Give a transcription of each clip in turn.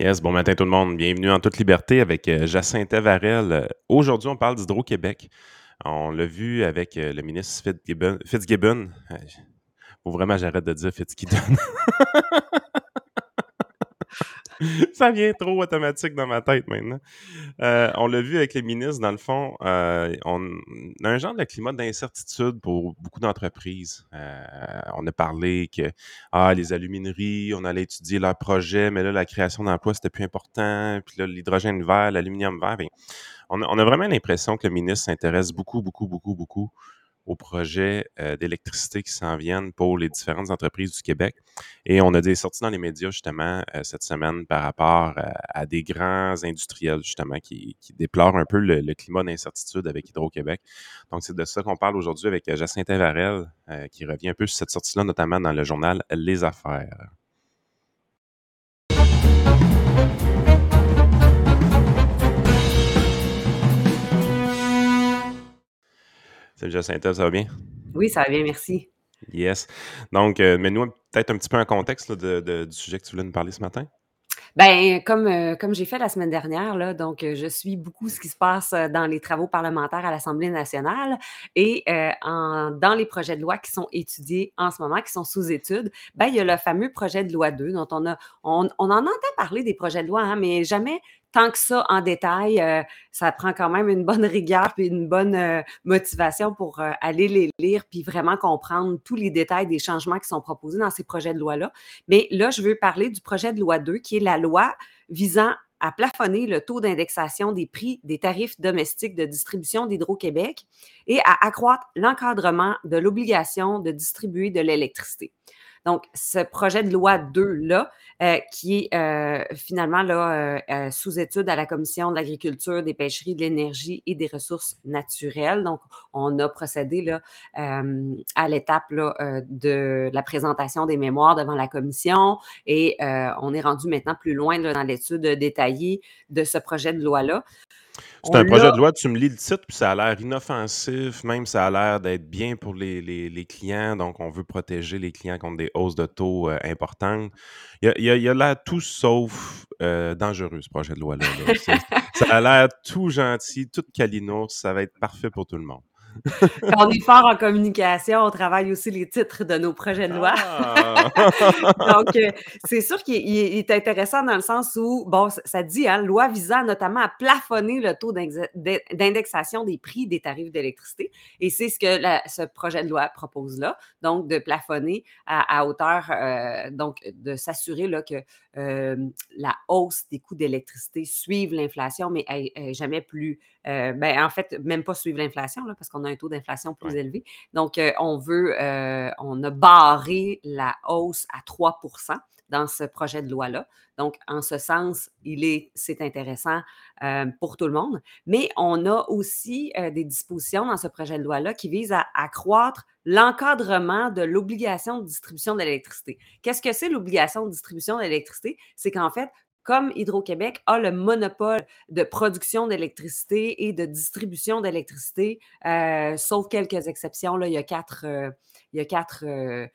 Yes, bon matin tout le monde. Bienvenue en toute liberté avec euh, Jacinthe Varel. Aujourd'hui, on parle d'Hydro-Québec. On l'a vu avec euh, le ministre Fitzgibbon. Fitzgibbon. Euh, vraiment j'arrête de dire Fitzgibbon. Ça vient trop automatique dans ma tête maintenant. Euh, on l'a vu avec les ministres, dans le fond, euh, on a un genre de climat d'incertitude pour beaucoup d'entreprises. Euh, on a parlé que ah, les alumineries, on allait étudier leurs projets, mais là, la création d'emplois, c'était plus important. Puis là, l'hydrogène vert, l'aluminium vert. ben, on, a, on a vraiment l'impression que le ministre s'intéresse beaucoup, beaucoup, beaucoup, beaucoup aux projets euh, d'électricité qui s'en viennent pour les différentes entreprises du Québec. Et on a des sorties dans les médias justement euh, cette semaine par rapport euh, à des grands industriels justement qui, qui déplorent un peu le, climat d'incertitude avec Hydro-Québec. Donc c'est de ça qu'on parle aujourd'hui avec Jacinthe Varel qui revient un peu sur cette sortie-là, notamment dans le journal Les Affaires. Salut Jacinthe, ça va bien? Oui, ça va bien, merci. Yes. Donc, euh, mets-nous peut-être un petit peu un contexte là, de, de- du sujet que tu voulais nous parler ce matin. Ben, comme, heu, comme j'ai fait la semaine dernière, là, donc, heu, je suis beaucoup ce qui se passe, dans les travaux parlementaires à l'Assemblée nationale et en dans les projets de loi qui sont étudiés en ce moment, qui sont sous étude, ben, il y a le fameux projet de loi 2 dont on a on on en entend parler des projets de loi, hein, mais jamais tant que ça en détail. Heu, ça prend quand même une bonne rigueur puis une bonne, heu, motivation pour, heu, aller les lire puis vraiment comprendre tous les détails des changements qui sont proposés dans ces projets de loi-là. Mais là, je veux parler du projet de loi 2, qui est la loi visant à plafonner le taux d'indexation des prix des tarifs domestiques de distribution d'Hydro-Québec et à accroître l'encadrement de l'obligation de distribuer de l'électricité. Donc, ce projet de loi 2-là, euh, qui est euh, finalement euh, sous étude à la Commission de l'agriculture, des pêcheries, de l'énergie et des ressources naturelles. Donc, on a procédé à l'étape de la présentation des mémoires devant la commission et on est rendu maintenant plus loin dans l'étude détaillée de ce projet de loi-là. C'est un projet de loi, tu me lis le titre, puis ça a l'air inoffensif, même ça a l'air d'être bien pour les, les- les clients. Donc, on veut protéger les clients contre des hausses de taux euh, importantes. Il y a, il y a- tout sauf euh, dangereux, ce projet de loi-là. là. Ça a l'air tout gentil, tout calinours, ça va être parfait pour tout le monde. Quand on est fort en communication, on travaille aussi les titres de nos projets de loi. Ah! Donc, euh, c'est sûr qu'il est, intéressant dans le sens où, bon, ça- dit, hein, loi visant notamment à plafonner le taux d'index- d'indexation des prix des tarifs d'électricité. Et c'est ce que la- ce projet de loi propose là. Donc, de plafonner à, à hauteur, euh, donc, de s'assurer que euh, la hausse des coûts d'électricité suive l'inflation, mais est- est jamais plus, euh, ben, en fait, même pas suivre l'inflation, là, parce qu'on a un taux d'inflation plus Ouais. élevé. Donc, euh, on veut, euh, on a barré la hausse à 3% dans ce projet de loi-là. Donc, en ce sens, il est, c'est intéressant pour tout le monde. Mais on a aussi des dispositions dans ce projet de loi-là qui visent à accroître l'encadrement de l'obligation de distribution d'électricité. Qu'est-ce que c'est l'obligation de distribution d'électricité? C'est qu'en fait, comme Hydro-Québec a le monopole de production d'électricité et de distribution d'électricité, euh, sauf quelques exceptions, là, il y a quatre, euh, il y a quatre euh,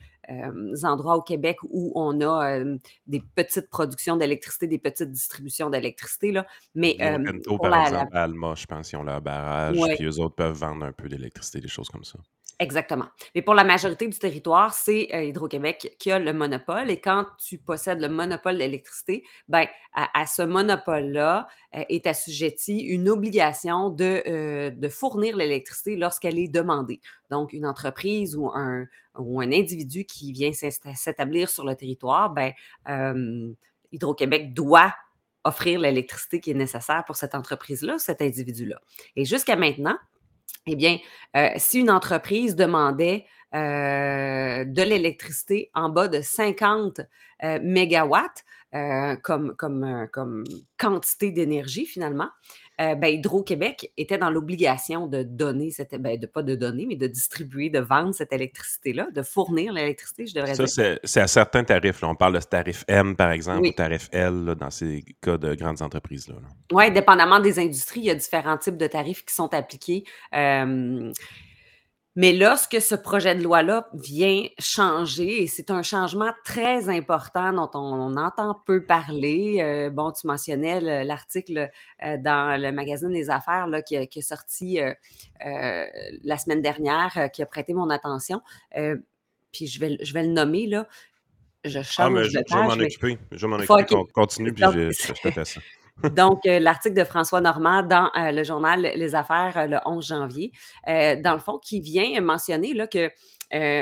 endroits au Québec où on a des petites productions d'électricité, des petites distributions d'électricité. là. Mais pour par la, exemple, Alma, je pense, ils ont leur barrage, ouais, puis eux autres peuvent vendre un peu d'électricité, des choses comme ça. Exactement. Mais pour la majorité du territoire, c'est euh, Hydro-Québec qui a le monopole. Et quand tu possèdes le monopole de l'électricité, ben, à, ce monopole-là euh, est assujetti une obligation de, euh, de fournir l'électricité lorsqu'elle est demandée. Donc, une entreprise ou un, ou un individu qui vient s'établir sur le territoire, ben, Hydro-Québec doit offrir l'électricité qui est nécessaire pour cette entreprise-là, cet individu-là. Et jusqu'à maintenant, eh bien, euh, si une entreprise demandait euh, de l'électricité en bas de 50 euh, mégawatts euh, comme, comme, euh, comme quantité d'énergie finalement, euh, ben, Hydro-Québec était dans l'obligation de donner cette, ben, de pas de donner, mais de distribuer, de vendre cette électricité-là, de fournir l'électricité, je devrais Ça, dire. c'est c'est à certains tarifs. Là. On parle de ce tarif M, par exemple, ou tarif L, là, dans ces cas de grandes entreprises-là. là. Oui, dépendamment des industries, il y a différents types de tarifs qui sont appliqués. Euh, Mais lorsque ce projet de loi-là vient changer, et c'est un changement très important dont on, entend peu parler, euh, bon, tu mentionnais l'article euh, dans le magazine des affaires là, qui, est sorti euh, la semaine dernière, qui a prêté mon attention. puis je vais, je vais le nommer, là. Je change ah, mais je, je vais m'en occuper. Je vais m'en occuper. Continue, puis je, je, te fais ça. Donc, euh, l'article de François Normand dans euh, le journal Les Affaires euh, le 11 janvier, dans le fond, qui vient mentionner là, que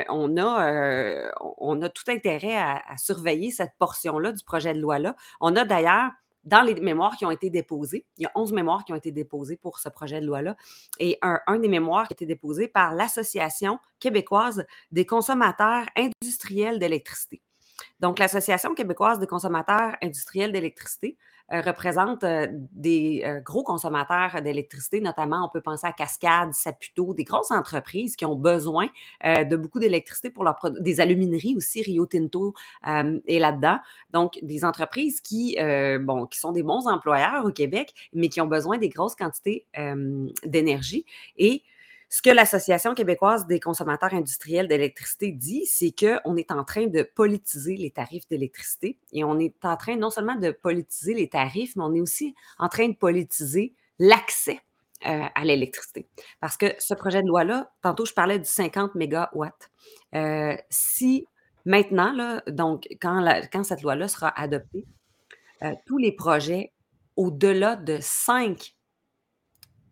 on, a, tout intérêt à, surveiller cette portion-là du projet de loi-là. On a d'ailleurs dans les mémoires qui ont été déposées, il y a 11 mémoires qui ont été déposées pour ce projet de loi-là, et un, un, des mémoires qui a été déposé par l'Association québécoise des consommateurs industriels d'électricité. Donc, l'Association québécoise des consommateurs industriels d'électricité euh, représente euh, des euh, gros consommateurs d'électricité, notamment on peut penser à Cascade, Saputo, des grosses entreprises qui ont besoin de beaucoup d'électricité pour leur des alumineries aussi, Rio Tinto est là-dedans. Donc, des entreprises qui, bon, qui sont des bons employeurs au Québec, mais qui ont besoin des grosses quantités d'énergie. Et ce que l'Association québécoise des consommateurs industriels d'électricité dit, c'est qu'on est en train de politiser les tarifs d'électricité et on est en train non seulement de politiser les tarifs, mais on est aussi en train de politiser l'accès euh, à l'électricité. Parce que ce projet de loi-là, tantôt je parlais du 50 mégawatts. Euh, si maintenant, donc quand, quand cette loi-là sera adoptée, euh, tous les projets au-delà de 5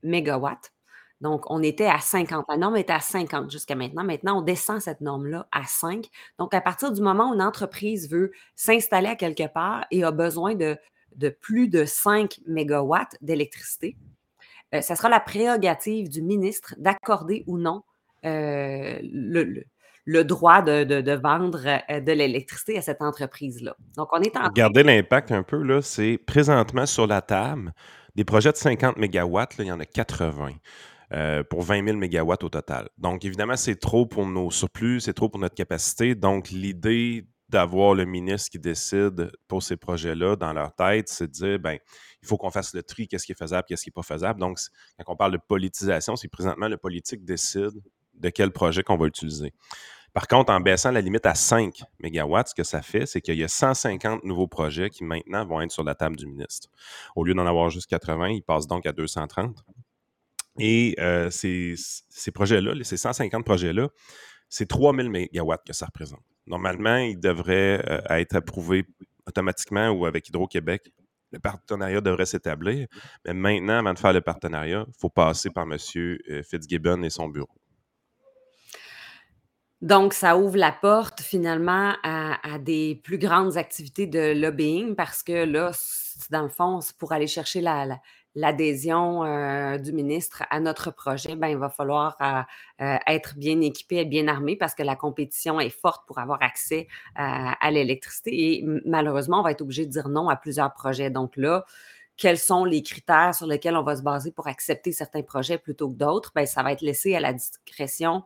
mégawatts donc, on était à 50. La norme était à 50 jusqu'à maintenant. Maintenant, on descend cette norme-là à 5. Donc, à partir du moment où une entreprise veut s'installer à quelque part et a besoin de, plus de 5 mégawatts d'électricité, euh, ça sera la prérogative du ministre d'accorder ou non euh, le, droit de, vendre euh, de l'électricité à cette entreprise-là. Donc, on est en Regardez l'impact un peu, là, c'est présentement sur la table, des projets de 50 mégawatts, il y en a 80. Euh, pour 20 000 mégawatts au total. Donc, évidemment, c'est trop pour nos surplus, c'est trop pour notre capacité. Donc, l'idée d'avoir le ministre qui décide pour ces projets-là dans leur tête, c'est de dire, ben, il faut qu'on fasse le tri, qu'est-ce qui est faisable, qu'est-ce qui n'est pas faisable. Donc, quand on parle de politisation, c'est présentement le politique décide de quel projet qu'on va utiliser. Par contre, en baissant la limite à 5 mégawatts, ce que ça fait, c'est qu'il y a 150 nouveaux projets qui maintenant vont être sur la table du ministre. Au lieu d'en avoir juste 80, ils passent donc à 230. Et euh, ces, projets-là, ces 150 projets-là, c'est 3000 mégawatts que ça représente. Normalement, ils devraient euh, être approuvés automatiquement ou avec Hydro-Québec. Le partenariat devrait s'établir. Mais maintenant, avant de faire le partenariat, il faut passer par M. Euh, Fitzgibbon et son bureau. Donc, ça ouvre la porte finalement à, des plus grandes activités de lobbying parce que là, dans le fond, pour aller chercher la, l'adhésion euh, du ministre à notre projet, ben, il va falloir euh, euh, être bien équipé et bien armé parce que la compétition est forte pour avoir accès à l'électricité et malheureusement, on va être obligé de dire non à plusieurs projets. Donc là, quels sont les critères sur lesquels on va se baser pour accepter certains projets plutôt que d'autres? Ben, ça va être laissé à la discrétion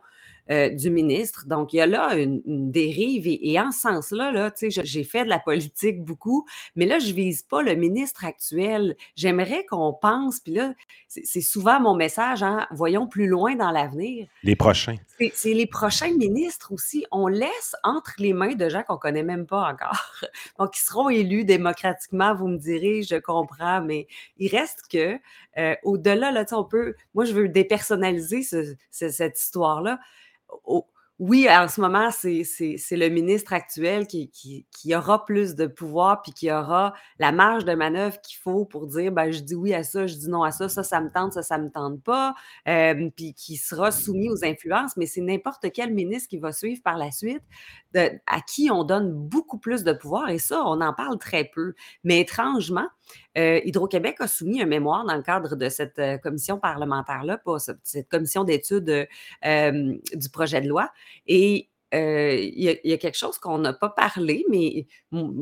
euh, du ministre. Donc, il y a là une, dérive et, en ce sens-là, là, j'ai fait de la politique beaucoup, mais là, je ne vise pas le ministre actuel. J'aimerais qu'on pense, puis là, c'est souvent mon message, hein, voyons plus loin dans l'avenir. Les prochains. C'est les prochains ministres aussi. On laisse entre les mains de gens qu'on ne connaît même pas encore. Donc, ils seront élus démocratiquement, vous me direz, je comprends, mais il reste que, euh, au-delà, là, on peut, moi, je veux dépersonnaliser cette histoire-là oui, en ce moment, c'est le ministre actuel qui, aura plus de pouvoir puis qui aura la marge de manœuvre qu'il faut pour dire ben, je dis oui à ça, je dis non à ça, ça, ça me tente, ça, ça me tente pas, euh, puis qui sera soumis aux influences, mais c'est n'importe quel ministre qui va suivre par la suite, à qui on donne beaucoup plus de pouvoir, et ça, on en parle très peu. Mais étrangement, euh, Hydro-Québec a soumis un mémoire dans le cadre de cette euh, commission parlementaire-là, cette commission d'études euh, du projet de loi. Et il y, a quelque chose qu'on n'a pas parlé, mais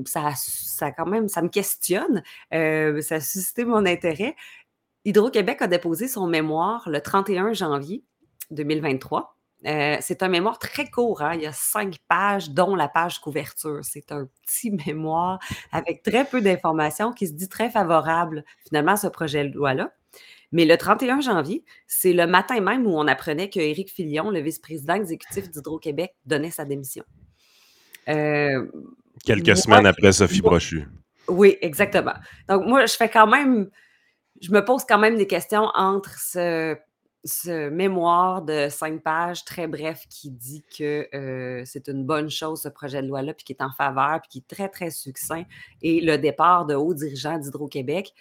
ça, ça quand même, ça me questionne, ça a suscité mon intérêt. Hydro-Québec a déposé son mémoire le 31 janvier 2023. Euh, c'est un mémoire très court, hein. il y a cinq pages, dont la page couverture. C'est un petit mémoire avec très peu d'informations qui se dit très favorable finalement à ce projet de loi-là. Mais le 31 janvier, c'est le matin même où on apprenait que Éric Filion, le vice-président exécutif d'Hydro-Québec, donnait sa démission. Euh, Quelques semaines après Sophie Brochu. Oui, exactement. Donc, moi, je fais quand même, je me pose quand même des questions entre ce, mémoire de cinq pages très bref qui dit que c'est une bonne chose, ce projet de loi-là, puis qui est en faveur, puis qui est très, très succinct, et le départ de hauts dirigeants d'Hydro-Québec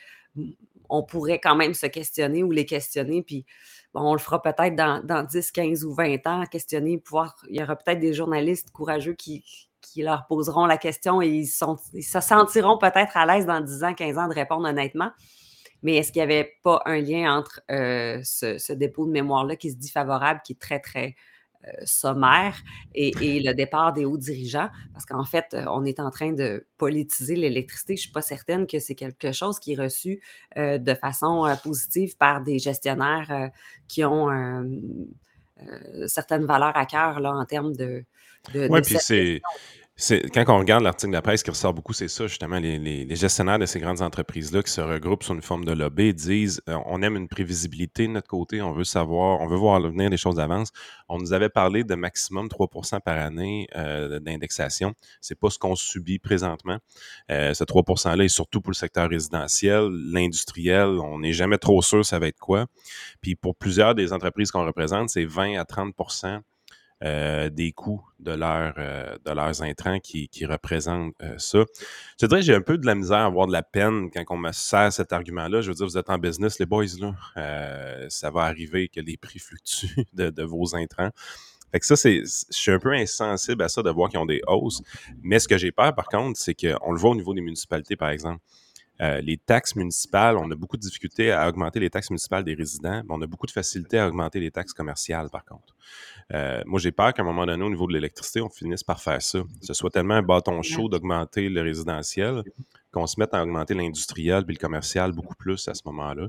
on pourrait quand même se questionner ou les questionner, puis on le fera peut-être dans, 10, 15 ou 20 ans, questionner, pouvoir, il y aura peut-être des journalistes courageux qui, leur poseront la question et ils, se sentiront peut-être à l'aise dans 10 ans, 15 ans de répondre honnêtement. Mais est-ce qu'il n'y avait pas un lien entre euh, ce, ce, dépôt de mémoire-là qui se dit favorable, qui est très, très euh, sommaire et, le départ des hauts dirigeants, parce qu'en fait, euh, on est en train de politiser l'électricité. Je ne suis pas certaine que c'est quelque chose qui est reçu euh, de façon positive par des gestionnaires qui ont certaines valeurs à cœur là, en termes de... de oui, puis c'est quand on regarde l'article de la presse qui ressort beaucoup, c'est ça, justement, les, gestionnaires de ces grandes entreprises-là qui se regroupent sous une forme de lobby disent euh, on aime une prévisibilité de notre côté, on veut savoir, on veut voir venir les choses d'avance. On nous avait parlé de maximum 3% par année euh, d'indexation. C'est pas ce qu'on subit présentement. Euh, ce 3 %-là est surtout pour le secteur résidentiel, l'industriel, on n'est jamais trop sûr ça va être quoi. Puis pour plusieurs des entreprises qu'on représente, c'est 20 à 30 euh, des coûts de, leur, euh, de leurs intrants qui, qui représentent euh, ça. Je dirais j'ai un peu de la misère à avoir de la peine quand on me sert cet argument-là. Je veux dire, vous êtes en business, les boys, là. ça va arriver que les prix fluctuent de, de vos intrants. Fait que ça, c'est, je suis un peu insensible à ça de voir qu'ils ont des hausses. Mais ce que j'ai peur, par contre, c'est qu'on le voit au niveau des municipalités, par exemple. Euh, les taxes municipales, on a beaucoup de difficultés à augmenter les taxes municipales des résidents, mais on a beaucoup de facilité à augmenter les taxes commerciales, par contre. Euh, moi, j'ai peur qu'à un moment donné, au niveau de l'électricité, on finisse par faire ça. Ce soit tellement un bâton chaud d'augmenter le résidentiel qu'on se mette à augmenter l'industriel puis le commercial beaucoup plus à ce moment-là.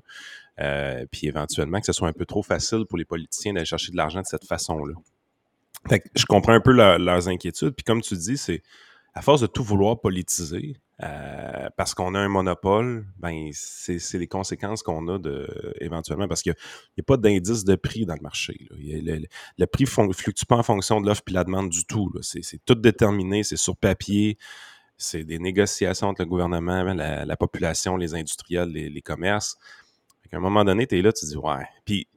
Euh, puis éventuellement, que ce soit un peu trop facile pour les politiciens d'aller chercher de l'argent de cette façon-là. je comprends un peu leurs inquiétudes. Puis comme tu dis, c'est à force de tout vouloir politiser, euh, parce qu'on a un monopole, ben c'est les conséquences qu'on a de, éventuellement, parce qu'il n'y a, pas d'indice de prix dans le marché. Le, prix ne fluctue pas en fonction de l'offre et la demande du tout. C'est tout déterminé, c'est sur papier, c'est des négociations entre le gouvernement, la, population, les industriels, les, commerces. À un moment donné, tu es là, tu dis, ouais. Puis,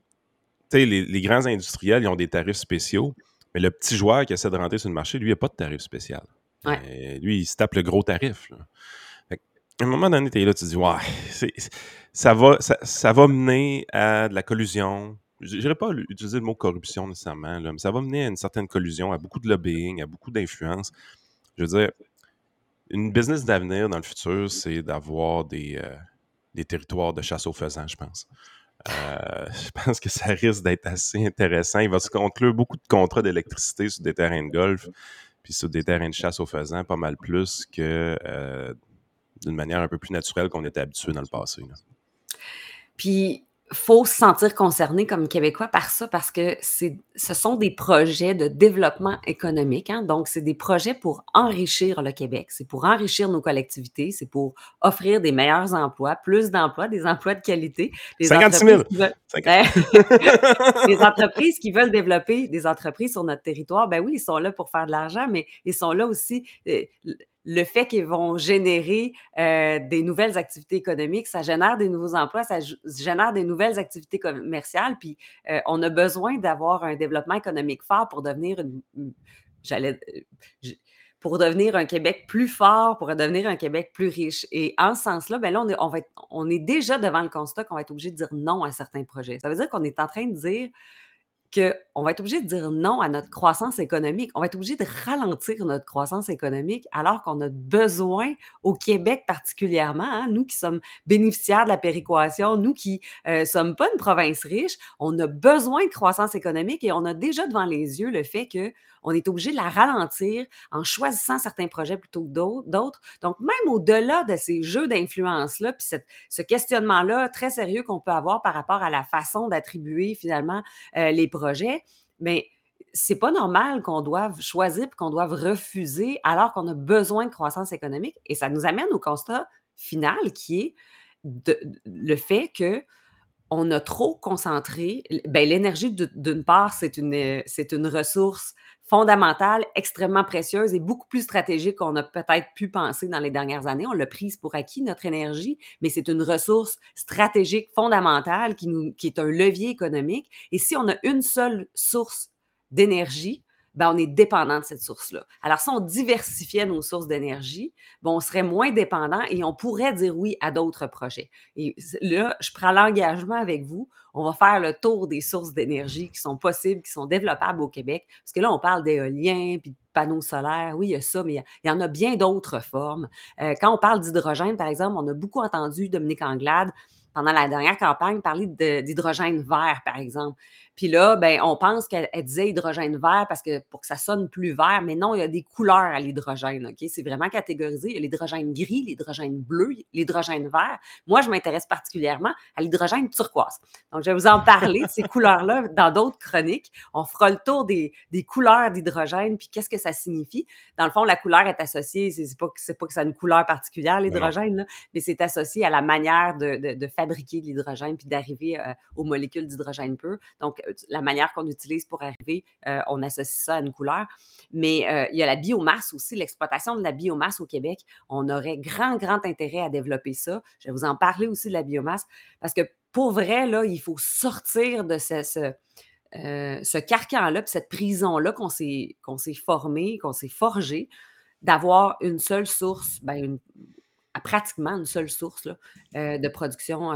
tu sais, les, les, grands industriels, ils ont des tarifs spéciaux, mais le petit joueur qui essaie de rentrer sur le marché, lui, il n'a pas de tarif spécial. Lui, il se tape le gros tarif. À un moment donné, tu es là, tu te dis, ouais, ça va, mener à de la collusion. Je n'irai pas utiliser le mot corruption nécessairement, mais ça va mener à une certaine collusion, à beaucoup de lobbying, à beaucoup d'influence. Je veux dire, une business d'avenir dans le futur, c'est d'avoir des, euh, territoires de chasse aux faisans, je pense. Euh, je pense que ça risque d'être assez intéressant. Il va se conclure beaucoup de contrats d'électricité sur des terrains de golf, puis sur des terrains de chasse aux faisans, pas mal plus que euh, d'une manière un peu plus naturelle qu'on était habitué dans le passé. Puis, faut se sentir concerné comme Québécois par ça parce que ce sont des projets de développement économique. Hein. Donc, c'est des projets pour enrichir le Québec, c'est pour enrichir nos collectivités, c'est pour offrir des meilleurs emplois, plus d'emplois, des emplois de qualité. Des 56 000! des entreprises qui veulent développer des entreprises sur notre territoire, ben oui, ils sont là pour faire de l'argent, mais ils sont là aussi. Le fait qu'ils vont générer euh, des nouvelles activités économiques, ça génère des nouveaux emplois, ça génère des nouvelles activités commerciales, puis euh, on a besoin d'avoir un développement économique fort pour devenir euh, pour devenir un Québec plus fort, pour devenir un Québec plus riche. Et en ce sens-là, ben là, va on est déjà devant le constat qu'on va être obligé de dire non à certains projets. Ça veut dire qu'on est en train de dire qu'on va être obligé de dire non à notre croissance économique. On va être obligé de ralentir notre croissance économique alors qu'on a besoin, au Québec particulièrement, hein, nous qui sommes bénéficiaires de la péréquation, nous qui ne euh, sommes pas une province riche, on a besoin de croissance économique et on a déjà devant les yeux le fait que on est obligé de la ralentir en choisissant certains projets plutôt que d'autres. Donc, même au-delà de ces jeux d'influence-là, puis ce questionnement-là très sérieux qu'on peut avoir par rapport à la façon d'attribuer finalement euh, les projets, mais c'est pas normal qu'on doive choisir qu'on doive refuser alors qu'on a besoin de croissance économique. Et ça nous amène au constat final qui est le fait que on a trop concentré. Ben, l'énergie, d'une part, c'est une, c'est une ressource fondamentale, extrêmement précieuse et beaucoup plus stratégique qu'on a peut-être pu penser dans les dernières années. On l'a prise pour acquis, notre énergie, mais c'est une ressource stratégique fondamentale qui, nous, qui est un levier économique. Et si on a une seule source d'énergie, ben, on est dépendant de cette source-là. Alors, si on diversifiait nos sources d'énergie, ben, on serait moins dépendant et on pourrait dire oui à d'autres projets. Et là, je prends l'engagement avec vous. On va faire le tour des sources d'énergie qui sont possibles, qui sont développables au Québec. Parce que là, on parle d'éolien, puis de panneaux solaires. Oui, il y a ça, mais il y en a bien d'autres formes. Euh, quand on parle d'hydrogène, par exemple, on a beaucoup entendu Dominique Anglade pendant la dernière campagne parler d'hydrogène vert, par exemple. Puis là, ben, on pense qu'elle disait hydrogène vert parce que pour que ça sonne plus vert, mais non, il y a des couleurs à l'hydrogène. OK? C'est vraiment catégorisé. Il y a l'hydrogène gris, l'hydrogène bleu, l'hydrogène vert. Moi, je m'intéresse particulièrement à l'hydrogène turquoise. Donc, je vais vous en parler de ces couleurs-là dans d'autres chroniques. On fera le tour des, couleurs d'hydrogène, puis qu'est-ce que ça signifie. Dans le fond, la couleur est associée, c'est pas, pas que ça a une couleur particulière, l'hydrogène, mais c'est associé à la manière de, fabriquer l'hydrogène puis d'arriver euh, aux molécules d'hydrogène pur. Donc, la manière qu'on utilise pour arriver, on associe ça à une couleur. Mais il y a la biomasse aussi, l'exploitation de la biomasse au Québec. On aurait grand, grand intérêt à développer ça. Je vais vous en parler aussi de la biomasse parce que pour vrai, il faut sortir de ce, ce, carcan-là, cette prison-là qu'on s'est, qu'on s'est formé, qu'on s'est forgé, d'avoir une seule source, ben une, à pratiquement une seule source euh, de production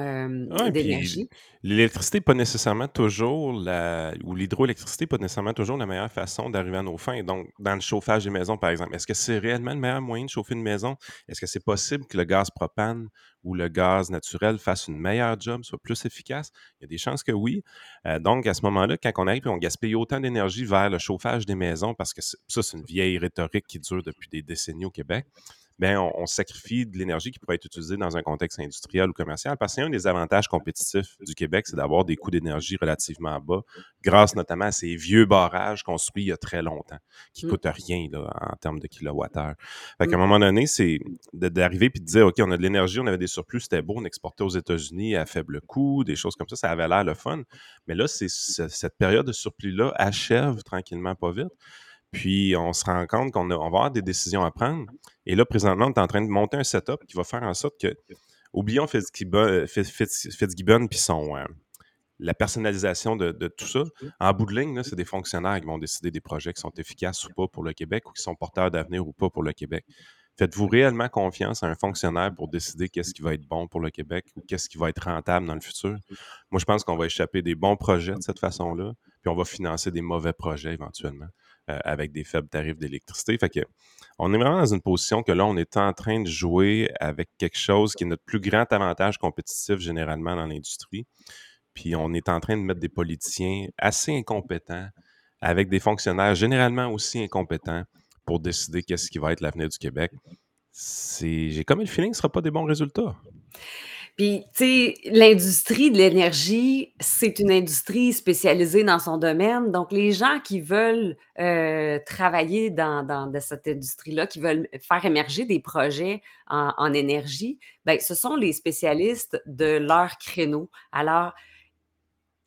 d'énergie. L'électricité pas nécessairement toujours la, ou l'hydroélectricité pas nécessairement toujours la meilleure façon d'arriver à nos fins. Donc, dans le chauffage des maisons, par exemple, est-ce que c'est réellement le meilleur moyen de chauffer une maison? Est-ce que c'est possible que le gaz propane ou le gaz naturel fasse une meilleure job, soit plus efficace? Il y a des chances que oui. Euh, donc, à ce moment-là, quand on arrive et on gaspille autant d'énergie vers le chauffage des maisons, parce que ça, c'est une vieille rhétorique qui dure depuis des décennies au Québec, ben, on, sacrifie de l'énergie qui pourrait être utilisée dans un contexte industriel ou commercial. Parce qu'un des avantages compétitifs du Québec, c'est d'avoir des coûts d'énergie relativement bas, grâce notamment à ces vieux barrages construits il y a très longtemps, qui ne mmh. coûtent rien là, en termes de kilowattheure. Fait qu'à un mmh. moment donné, c'est d'arriver et de dire, OK, on a de l'énergie, on avait des surplus, c'était beau, on exportait aux États-Unis à faible coût, des choses comme ça, ça avait l'air le fun. Mais là, c'est cette période de surplus-là achève tranquillement pas vite. Puis on se rend compte qu'on va avoir des décisions à prendre. Et là, présentement, on est en train de monter un setup qui va faire en sorte que, oublions Fitzgibbon, Fitzgibbon puis euh, la personnalisation de, tout ça. En bout de ligne, c'est des fonctionnaires qui vont décider des projets qui sont efficaces ou pas pour le Québec ou qui sont porteurs d'avenir ou pas pour le Québec. Faites-vous réellement confiance à un fonctionnaire pour décider qu'est-ce qui va être bon pour le Québec ou qu'est-ce qui va être rentable dans le futur? Moi, je pense qu'on va échapper des bons projets de cette façon-là, puis on va financer des mauvais projets éventuellement. Euh, avec des faibles tarifs d'électricité. Fait que on est vraiment dans une position que là, on est en train de jouer avec quelque chose qui est notre plus grand avantage compétitif généralement dans l'industrie. Puis on est en train de mettre des politiciens assez incompétents avec des fonctionnaires généralement aussi incompétents pour décider qu'est-ce qui va être l'avenir du Québec. J'ai comme le feeling que ce ne sera pas des bons résultats. Puis, tu sais, l'industrie de l'énergie, c'est une industrie spécialisée dans son domaine. Donc, les gens qui veulent euh, travailler dans, cette industrie-là, qui veulent faire émerger des projets en, énergie, bien, ce sont les spécialistes de leur créneau. Alors,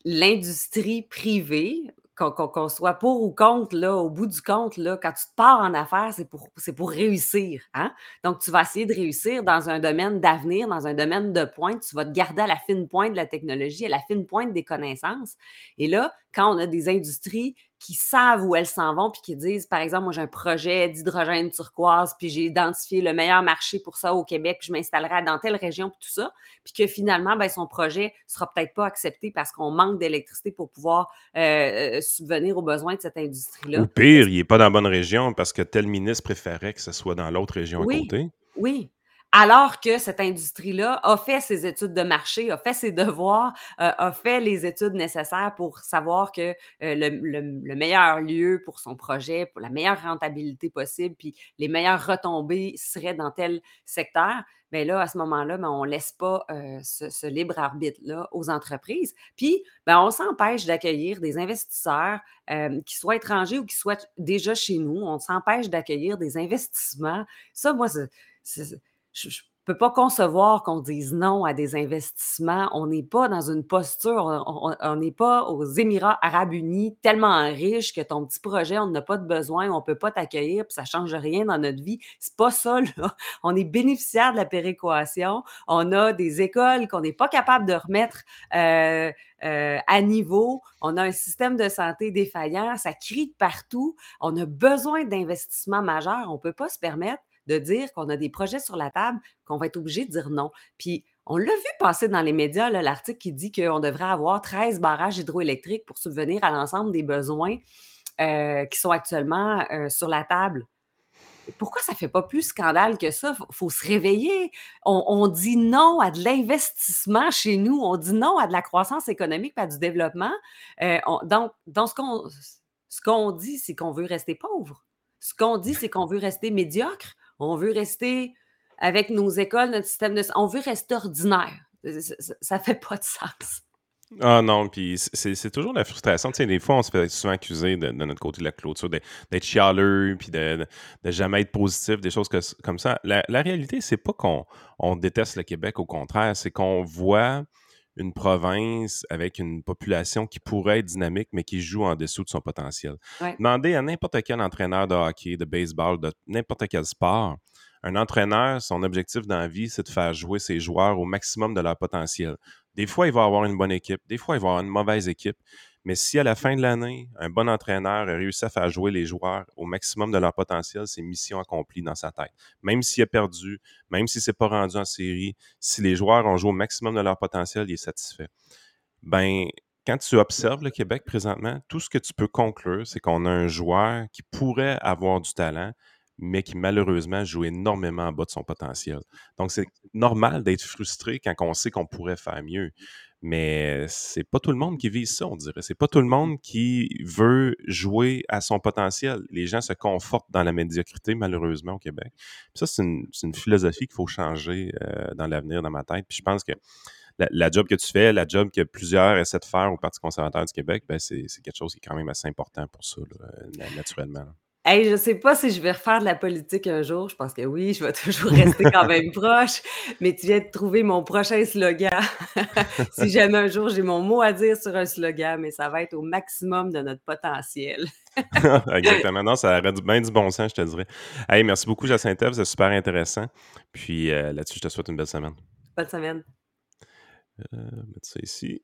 l'industrie privée qu'on soit pour ou contre, là, au bout du compte, là, quand tu te pars en affaires, c'est pour, pour réussir. Hein? Donc, tu vas essayer de réussir dans un domaine d'avenir, dans un domaine de pointe. Tu vas te garder à la fine pointe de la technologie, à la fine pointe des connaissances. Et là, quand on a des industries qui savent où elles s'en vont, puis qui disent, par exemple, moi j'ai un projet d'hydrogène turquoise, puis j'ai identifié le meilleur marché pour ça au Québec, puis je m'installerai dans telle région, puis tout ça, puis que finalement, ben, son projet sera peut-être pas accepté parce qu'on manque d'électricité pour pouvoir euh, euh, subvenir aux besoins de cette industrie-là. Ou pire, il n'est pas dans la bonne région parce que tel ministre préférait que ce soit dans l'autre région à côté. Oui, alors que cette industrie-là a fait ses études de marché, a fait ses devoirs, euh, a fait les études nécessaires pour savoir que euh, le, meilleur lieu pour son projet, pour la meilleure rentabilité possible, puis les meilleures retombées seraient dans tel secteur. Mais là, à ce moment-là, ben, on ne laisse pas euh, ce, libre arbitre-là aux entreprises. Puis, ben, on s'empêche d'accueillir des investisseurs, qui soient étrangers ou qui soient déjà chez nous. On s'empêche d'accueillir des investissements. Ça, moi, c'est peut pas concevoir qu'on dise non à des investissements. On n'est pas dans une posture, on n'est pas aux Émirats arabes unis tellement riches que ton petit projet, on n'a pas de besoin, on peut pas t'accueillir, puis ça change rien dans notre vie. C'est pas ça, là. On est bénéficiaire de la péréquation. On a des écoles qu'on n'est pas capable de remettre euh, euh, à niveau. On a un système de santé défaillant. Ça crie de partout. On a besoin d'investissements majeurs. On ne peut pas se permettre de dire qu'on a des projets sur la table, qu'on va être obligé de dire non. Puis, on l'a vu passer dans les médias, l'article qui dit qu'on devrait avoir 13 barrages hydroélectriques pour subvenir à l'ensemble des besoins euh, qui sont actuellement euh, sur la table. Pourquoi ça ne fait pas plus scandale que ça? Il faut, se réveiller. On, dit non à de l'investissement chez nous. On dit non à de la croissance économique et à du développement. Euh, donc, dans ce qu'on ce qu'on dit, c'est qu'on veut rester pauvre. Ce qu'on dit, c'est qu'on veut rester médiocre. On veut rester avec nos écoles, notre système de... On veut rester ordinaire. Ça ne fait pas de sens. Ah non, puis c'est toujours la frustration. Tu sais, des fois, on se fait souvent accuser de, notre côté de la clôture d'être chialeux, puis de, de, jamais être positif, des choses comme ça. La, la réalité, c'est pas qu'on on déteste le Québec, au contraire, c'est qu'on voit une province avec une population qui pourrait être dynamique, mais qui joue en dessous de son potentiel. Demandez à n'importe quel entraîneur de hockey, de baseball, de n'importe quel sport. Un entraîneur, son objectif dans la vie, c'est de faire jouer ses joueurs au maximum de leur potentiel. Des fois, il va avoir une bonne équipe, des fois, il va avoir une mauvaise équipe. Mais si à la fin de l'année, un bon entraîneur a réussi à faire jouer les joueurs au maximum de leur potentiel, c'est mission accomplie dans sa tête. Même s'il a perdu, même s'il ne s'est pas rendu en série, si les joueurs ont joué au maximum de leur potentiel, il est satisfait. Ben, quand tu observes le Québec présentement, tout ce que tu peux conclure, c'est qu'on a un joueur qui pourrait avoir du talent, mais qui malheureusement joue énormément en bas de son potentiel. Donc, c'est normal d'être frustré quand on sait qu'on pourrait faire mieux. Mais c'est pas tout le monde qui vise ça, on dirait. C'est pas tout le monde qui veut jouer à son potentiel. Les gens se confortent dans la médiocrité, malheureusement, au Québec. ça, c'est une, philosophie qu'il faut changer euh, dans l'avenir, dans ma tête. Puis je pense que la, job que tu fais, la job que plusieurs essaient de faire au Parti conservateur du Québec, ben c'est quelque chose qui est quand même assez important pour ça, naturellement. Hey, je ne sais pas si je vais refaire de la politique un jour. Je pense que oui, je vais toujours rester quand même proche. Mais tu viens de trouver mon prochain slogan. si jamais un jour j'ai mon mot à dire sur un slogan, mais ça va être au maximum de notre potentiel. Exactement. Non, ça aurait du bien du bon sens, je te dirais. Merci beaucoup, Jacinthe. C'est super intéressant. Puis euh, là-dessus, je te souhaite une belle semaine. Bonne semaine. Euh, mettre ça ici.